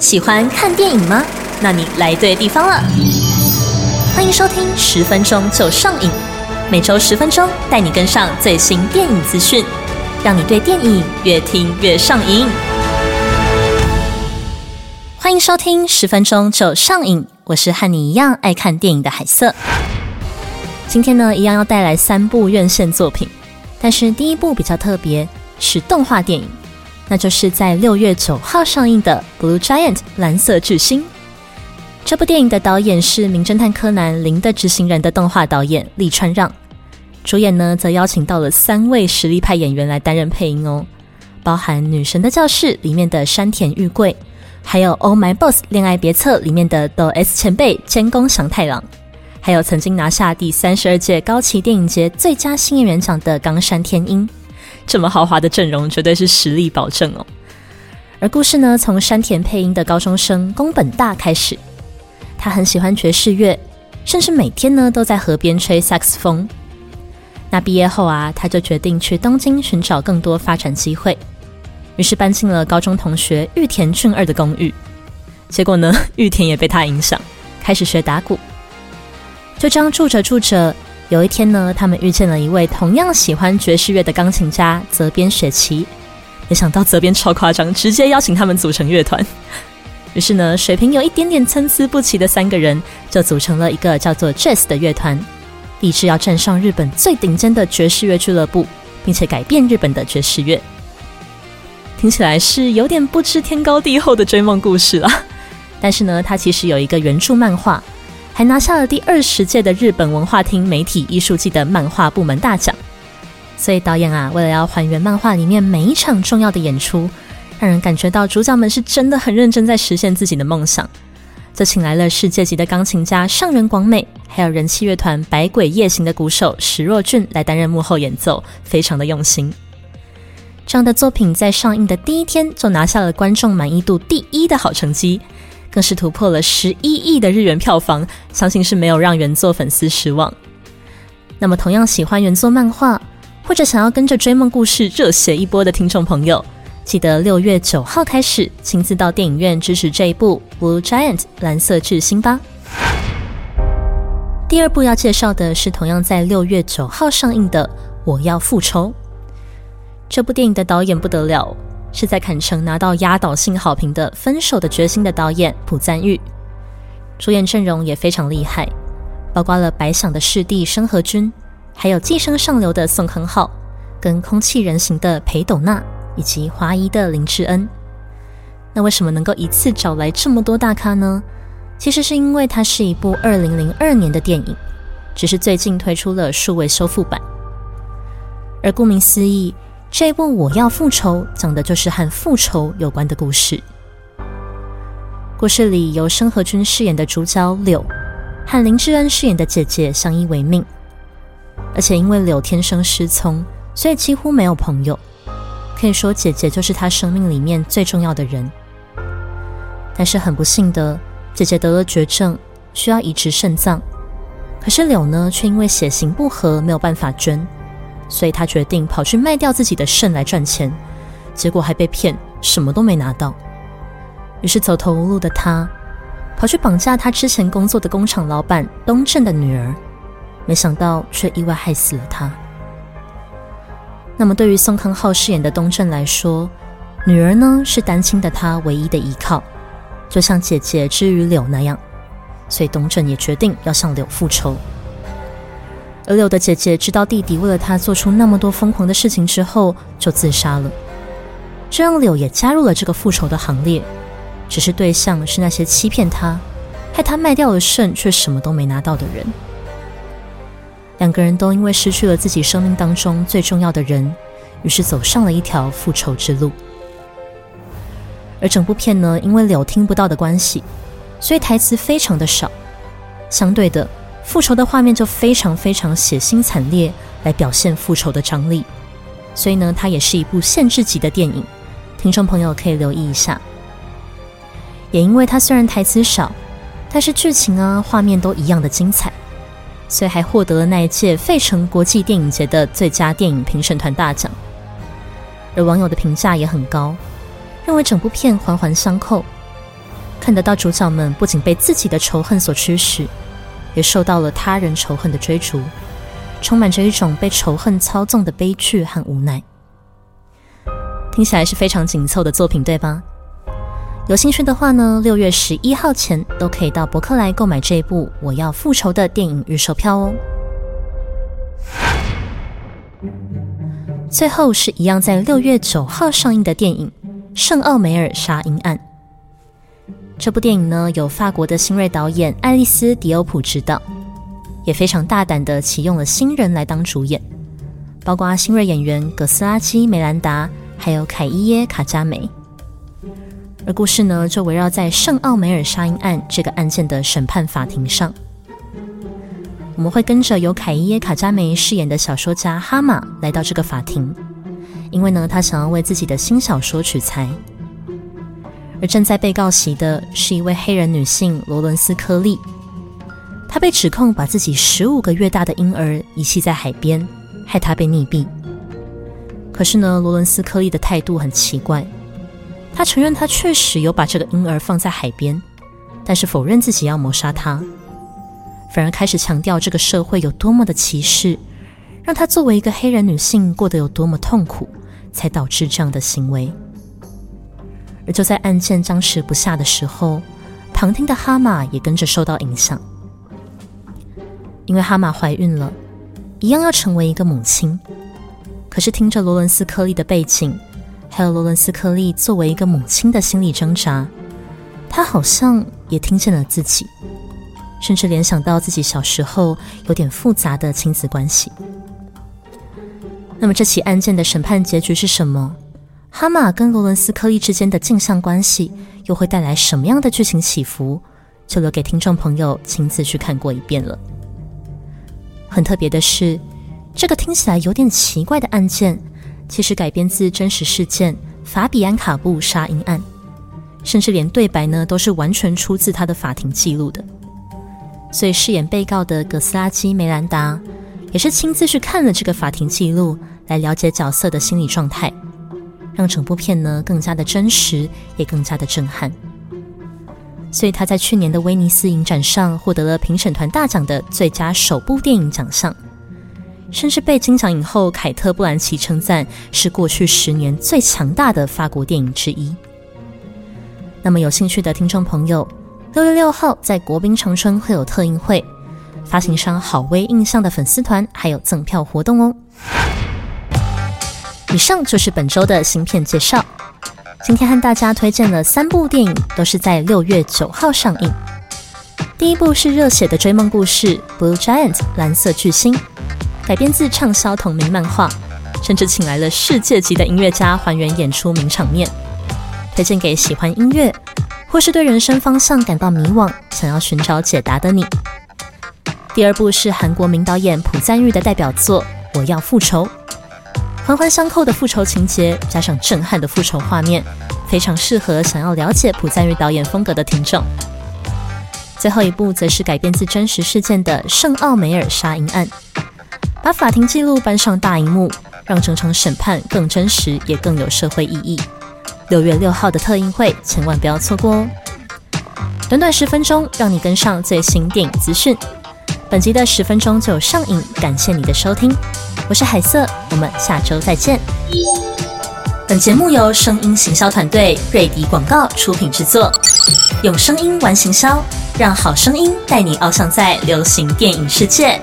喜欢看电影吗？那你来对地方了。欢迎收听十分钟就上瘾，每周十分钟带你跟上最新电影资讯，让你对电影越听越上瘾。欢迎收听十分钟就上瘾，我是和你一样爱看电影的海瑟。今天呢，一样要带来三部院线作品，但是第一部比较特别，是动画电影。那就是在六月九号上映的《Blue Giant》蓝色巨星。这部电影的导演是《名侦探柯南》零的执行人的动画导演利川让，主演呢则邀请到了三位实力派演员来担任配音哦，包含《女神的教室》里面的山田裕贵，还有《Oh My Boss 恋爱别册》里面的抖 S 前辈监工祥太郎，还有曾经拿下第三十二届高崎电影节最佳新演员奖的冈山天音。这么豪华的阵容，绝对是实力保证哦。而故事呢，从山田配音的高中生宫本大开始。他很喜欢爵士乐，甚至每天呢都在河边吹萨克斯风。那毕业后啊，他就决定去东京寻找更多发展机会，于是搬进了高中同学玉田俊二的公寓。结果呢，玉田也被他影响，开始学打鼓。就这样住着住着。有一天呢，他们遇见了一位同样喜欢爵士乐的钢琴家泽边雪琪。没想到泽边超夸张，直接邀请他们组成乐团。于是呢，水平有一点点参差不齐的三个人就组成了一个叫做 Jazz 的乐团，立志要站上日本最顶尖的爵士乐俱乐部，并且改变日本的爵士乐。听起来是有点不知天高地厚的追梦故事了，但是呢，它其实有一个原著漫画。还拿下了第二十届的日本文化厅媒体艺术季的漫画部门大奖。所以导演啊，为了要还原漫画里面每一场重要的演出，让人感觉到主角们是真的很认真在实现自己的梦想，就请来了世界级的钢琴家上原广美，还有人气乐团百鬼夜行的鼓手石若俊来担任幕后演奏，非常的用心。这样的作品在上映的第一天就拿下了观众满意度第一的好成绩。更是突破了十一亿的日元票房，相信是没有让原作粉丝失望。那么，同样喜欢原作漫画，或者想要跟着追梦故事热血一波的听众朋友，记得六月九号开始亲自到电影院支持这一部《Blue Giant》蓝色巨星吧。第二部要介绍的是同样在六月九号上映的《我要复仇》。这部电影的导演不得了。是在坎城拿到压倒性好评的《分手的决心》的导演朴赞玉，主演阵容也非常厉害，包括了白想的师弟申河君，还有寄生上流的宋康昊，跟空气人形的裴斗娜，以及华谊的林志恩。那为什么能够一次找来这么多大咖呢？其实是因为它是一部二零零二年的电影，只是最近推出了数位修复版，而顾名思义。这部《我要复仇》讲的就是和复仇有关的故事。故事里由申河君饰演的主角柳和林志恩饰演的姐姐相依为命，而且因为柳天生失聪，所以几乎没有朋友。可以说，姐姐就是他生命里面最重要的人。但是很不幸的，姐姐得了绝症，需要移植肾脏，可是柳呢，却因为血型不合，没有办法捐。所以他决定跑去卖掉自己的肾来赚钱，结果还被骗，什么都没拿到。于是走投无路的他，跑去绑架他之前工作的工厂老板东镇的女儿，没想到却意外害死了他。那么对于宋康昊饰演的东镇来说，女儿呢是单亲的他唯一的依靠，就像姐姐之于柳那样，所以东镇也决定要向柳复仇。而柳的姐姐知道弟弟为了她做出那么多疯狂的事情之后，就自杀了。这让柳也加入了这个复仇的行列，只是对象是那些欺骗他、害他卖掉了肾却什么都没拿到的人。两个人都因为失去了自己生命当中最重要的人，于是走上了一条复仇之路。而整部片呢，因为柳听不到的关系，所以台词非常的少，相对的。复仇的画面就非常非常血腥惨烈，来表现复仇的张力。所以呢，它也是一部限制级的电影，听众朋友可以留意一下。也因为它虽然台词少，但是剧情啊、画面都一样的精彩，所以还获得了那一届费城国际电影节的最佳电影评审团大奖。而网友的评价也很高，认为整部片环环相扣，看得到主角们不仅被自己的仇恨所驱使，也受到了他人仇恨的追逐，充满着一种被仇恨操纵的悲剧和无奈。听起来是非常紧凑的作品，对吧？有兴趣的话呢，六月十一号前都可以到博客来购买这一部《我要复仇》的电影预售票哦。最后是一样在六月九号上映的电影《圣奥梅尔杀婴案》。这部电影呢，由法国的新锐导演爱丽丝·迪欧普执导，也非常大胆的启用了新人来当主演，包括新锐演员葛斯拉基·梅兰达，还有凯伊耶·卡加梅。而故事呢，就围绕在圣奥梅尔杀婴案这个案件的审判法庭上。我们会跟着由凯伊耶卡加梅饰演的小说家哈马来到这个法庭，因为呢，他想要为自己的新小说取材。而正在被告席的是一位黑人女性罗伦斯科利，她被指控把自己十五个月大的婴儿遗弃在海边，害他被溺毙。可是呢，罗伦斯科利的态度很奇怪。他承认，他确实有把这个婴儿放在海边，但是否认自己要谋杀他，反而开始强调这个社会有多么的歧视，让他作为一个黑人女性过得有多么痛苦，才导致这样的行为。而就在案件僵持不下的时候，旁听的哈玛也跟着受到影响，因为哈玛怀孕了，一样要成为一个母亲。可是听着罗伦斯克利的背景。还有罗伦斯克利作为一个母亲的心理挣扎，他好像也听见了自己，甚至联想到自己小时候有点复杂的亲子关系。那么这起案件的审判结局是什么？哈马跟罗伦斯科利之间的镜像关系又会带来什么样的剧情起伏？就留给听众朋友亲自去看过一遍了。很特别的是，这个听起来有点奇怪的案件。其实改编自真实事件法比安卡布杀婴案，甚至连对白呢都是完全出自他的法庭记录的。所以饰演被告的葛斯拉基梅兰达也是亲自去看了这个法庭记录，来了解角色的心理状态，让整部片呢更加的真实，也更加的震撼。所以他在去年的威尼斯影展上获得了评审团大奖的最佳首部电影奖项。甚至被金奖影后凯特·布兰奇称赞是过去十年最强大的法国电影之一。那么有兴趣的听众朋友，六月六号在国宾长春会有特映会，发行商好威印象的粉丝团还有赠票活动哦。以上就是本周的新片介绍。今天和大家推荐了三部电影，都是在六月九号上映。第一部是热血的追梦故事《Blue Giant》蓝色巨星。改编自畅销同名漫画，甚至请来了世界级的音乐家还原演出名场面，推荐给喜欢音乐或是对人生方向感到迷惘、想要寻找解答的你。第二部是韩国名导演朴赞玉的代表作《我要复仇》，环环相扣的复仇情节加上震撼的复仇画面，非常适合想要了解朴赞玉导演风格的听众。最后一部则是改编自真实事件的《圣奥梅尔杀婴案》。把法庭记录搬上大荧幕，让整场审判更真实，也更有社会意义。六月六号的特映会，千万不要错过哦！短短十分钟，让你跟上最新电影资讯。本集的十分钟就上映，感谢你的收听，我是海瑟，我们下周再见。本节目由声音行销团队瑞迪广告出品制作，用声音玩行销，让好声音带你翱翔在流行电影世界。